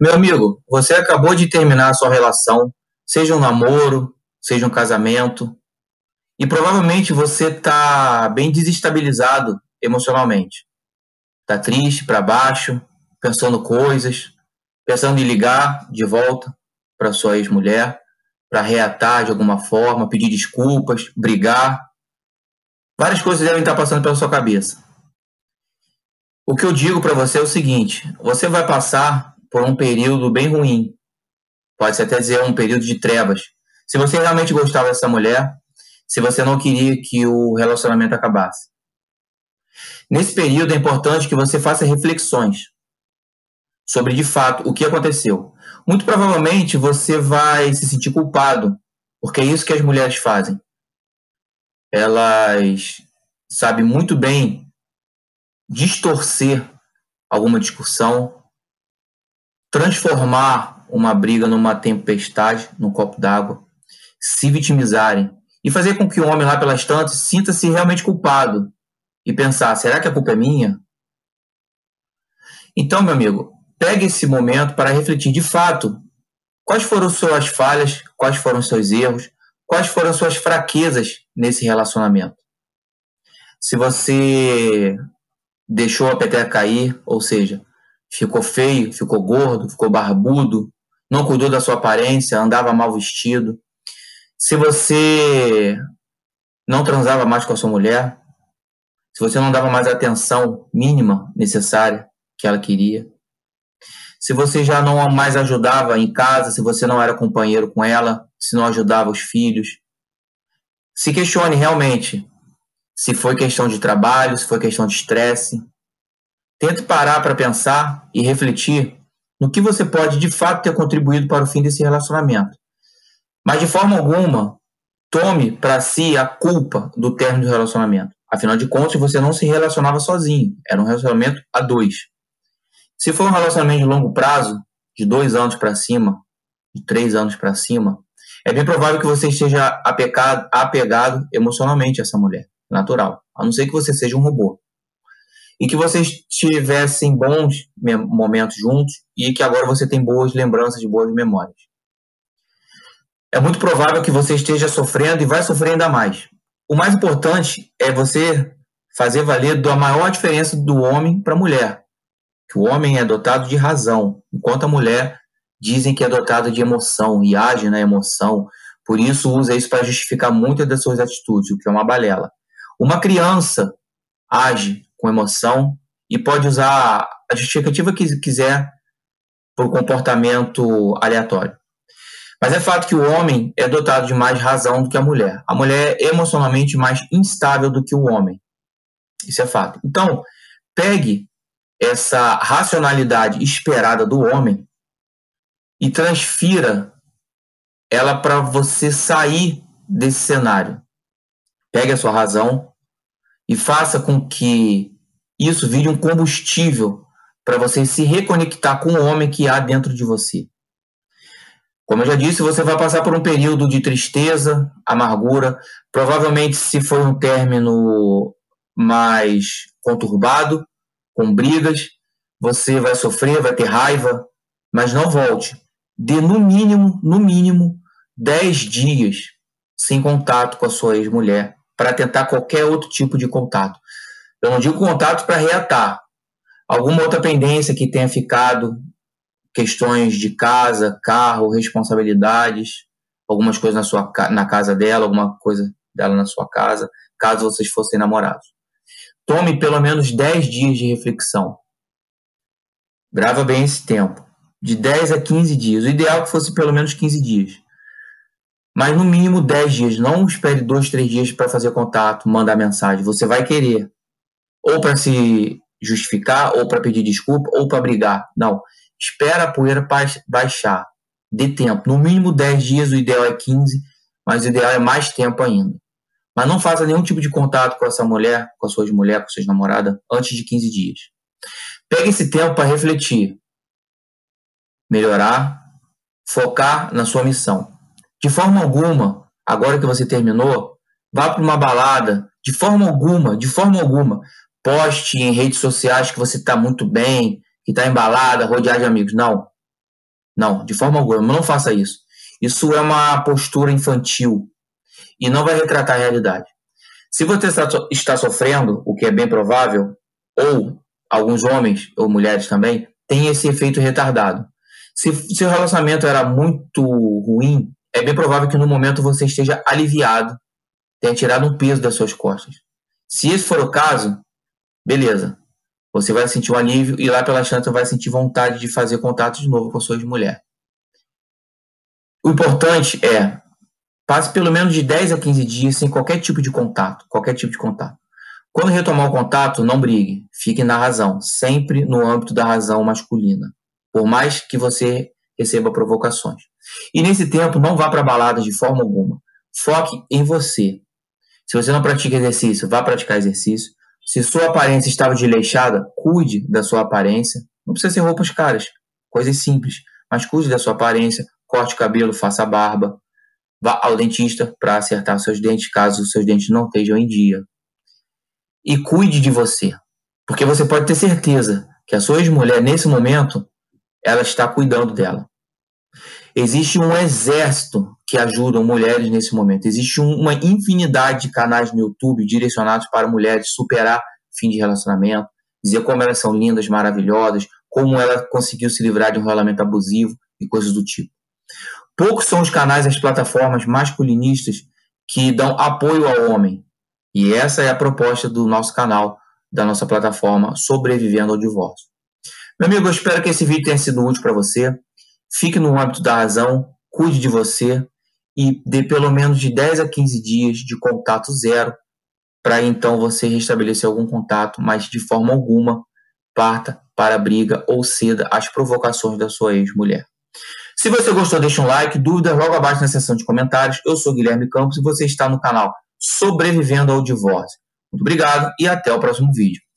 Meu amigo, você acabou de terminar a sua relação, seja um namoro, seja um casamento, e provavelmente você está bem desestabilizado emocionalmente. Está triste, para baixo, pensando coisas, pensando em ligar de volta para sua ex-mulher, para reatar de alguma forma, pedir desculpas, brigar. Várias coisas devem estar passando pela sua cabeça. O que eu digo para você é o seguinte: você vai passar por um período bem ruim. Pode-se até dizer um período de trevas. Se você realmente gostava dessa mulher, se você não queria que o relacionamento acabasse. Nesse período é importante que você faça reflexões sobre de fato o que aconteceu. Muito provavelmente você vai se sentir culpado, porque é isso que as mulheres fazem. Elas sabem muito bem distorcer alguma discussão, transformar uma briga numa tempestade, num copo d'água, se vitimizarem e fazer com que o homem lá pelas tantas sinta-se realmente culpado e pensar: será que a culpa é minha? Então, meu amigo, pegue esse momento para refletir de fato quais foram suas falhas, quais foram seus erros, quais foram suas fraquezas nesse relacionamento. Se você deixou a peteca cair, ou seja, ficou feio, ficou gordo, ficou barbudo, não cuidou da sua aparência, andava mal vestido. Se você não transava mais com a sua mulher, se você não dava mais a atenção mínima necessária que ela queria, se você já não mais ajudava em casa, se você não era companheiro com ela, se não ajudava os filhos, se questione realmente se foi questão de trabalho, se foi questão de estresse. Tente parar para pensar e refletir no que você pode de fato ter contribuído para o fim desse relacionamento. Mas de forma alguma, tome para si a culpa do término do relacionamento. Afinal de contas, você não se relacionava sozinho, era um relacionamento a dois. Se for um relacionamento de longo prazo, de dois anos para cima, de três anos para cima, é bem provável que você esteja apegado, apegado emocionalmente a essa mulher natural, a não ser que você seja um robô. E que vocês tivessem bons momentos juntos e que agora você tem boas lembranças, boas memórias. É muito provável que você esteja sofrendo e vai sofrer ainda mais. O mais importante é você fazer valer a maior diferença do homem para a mulher. Que o homem é dotado de razão, enquanto a mulher dizem que é dotada de emoção e age na emoção. Por isso usa isso para justificar muitas das suas atitudes, o que é uma balela. Uma criança age com emoção e pode usar a justificativa que quiser por comportamento aleatório. Mas é fato que o homem é dotado de mais razão do que a mulher. A mulher é emocionalmente mais instável do que o homem. Isso é fato. Então, pegue essa racionalidade esperada do homem e transfira ela para você sair desse cenário. Pegue a sua razão e faça com que isso vire um combustível para você se reconectar com o homem que há dentro de você. Como eu já disse, você vai passar por um período de tristeza, amargura. Provavelmente, se for um término mais conturbado, com brigas, você vai sofrer, vai ter raiva, mas não volte. Dê no mínimo, no mínimo, 10 dias sem contato com a sua ex-mulher para tentar qualquer outro tipo de contato. Eu não digo contato para reatar. Alguma outra pendência que tenha ficado, questões de casa, carro, responsabilidades, algumas coisas na, sua, na casa dela, alguma coisa dela na sua casa, caso vocês fossem namorados. Tome pelo menos 10 dias de reflexão. Grava bem esse tempo. De 10 a 15 dias. O ideal é que fosse pelo menos 15 dias mas no mínimo 10 dias. Não espere dois, três dias para fazer contato, mandar mensagem. Você vai querer ou para se justificar, ou para pedir desculpa, ou para brigar. Não. Espera a poeira baixar. Dê tempo. No mínimo 10 dias, o ideal é 15, mas o ideal é mais tempo ainda. Mas não faça nenhum tipo de contato com essa mulher, com a sua mulher, com sua namorada, antes de 15 dias. Pegue esse tempo para refletir, melhorar, focar na sua missão. De forma alguma, agora que você terminou, vá para uma balada. De forma alguma, de forma alguma, poste em redes sociais que você está muito bem, que está embalada, rodeado de amigos. Não. Não, de forma alguma, não faça isso. Isso é uma postura infantil e não vai retratar a realidade. Se você está sofrendo, o que é bem provável, ou alguns homens ou mulheres também, tem esse efeito retardado. Se seu relacionamento era muito ruim, é bem provável que no momento você esteja aliviado, tenha tirado um peso das suas costas. Se esse for o caso, beleza. Você vai sentir um alívio e lá pela chance vai sentir vontade de fazer contato de novo com a sua mulher. O importante é passe pelo menos de 10 a 15 dias sem qualquer tipo de contato, qualquer tipo de contato. Quando retomar o contato, não brigue, fique na razão, sempre no âmbito da razão masculina, por mais que você receba provocações. E nesse tempo, não vá para baladas de forma alguma. Foque em você. Se você não pratica exercício, vá praticar exercício. Se sua aparência estava desleixada, cuide da sua aparência. Não precisa ser roupas caras, coisas simples, mas cuide da sua aparência, corte o cabelo, faça a barba, vá ao dentista para acertar seus dentes, caso os seus dentes não estejam em dia. E cuide de você, porque você pode ter certeza que a sua ex-mulher, nesse momento, ela está cuidando dela. Existe um exército que ajuda mulheres nesse momento. Existe uma infinidade de canais no YouTube direcionados para mulheres superar fim de relacionamento, dizer como elas são lindas, maravilhosas, como ela conseguiu se livrar de um relacionamento abusivo e coisas do tipo. Poucos são os canais e as plataformas masculinistas que dão apoio ao homem. E essa é a proposta do nosso canal, da nossa plataforma Sobrevivendo ao Divórcio. Meu amigo, eu espero que esse vídeo tenha sido útil para você. Fique no hábito da razão, cuide de você e dê pelo menos de 10 a 15 dias de contato zero para então você restabelecer algum contato, mas de forma alguma parta para a briga ou ceda às provocações da sua ex-mulher. Se você gostou, deixa um like, dúvidas logo abaixo na seção de comentários. Eu sou Guilherme Campos e você está no canal Sobrevivendo ao Divórcio. Muito obrigado e até o próximo vídeo.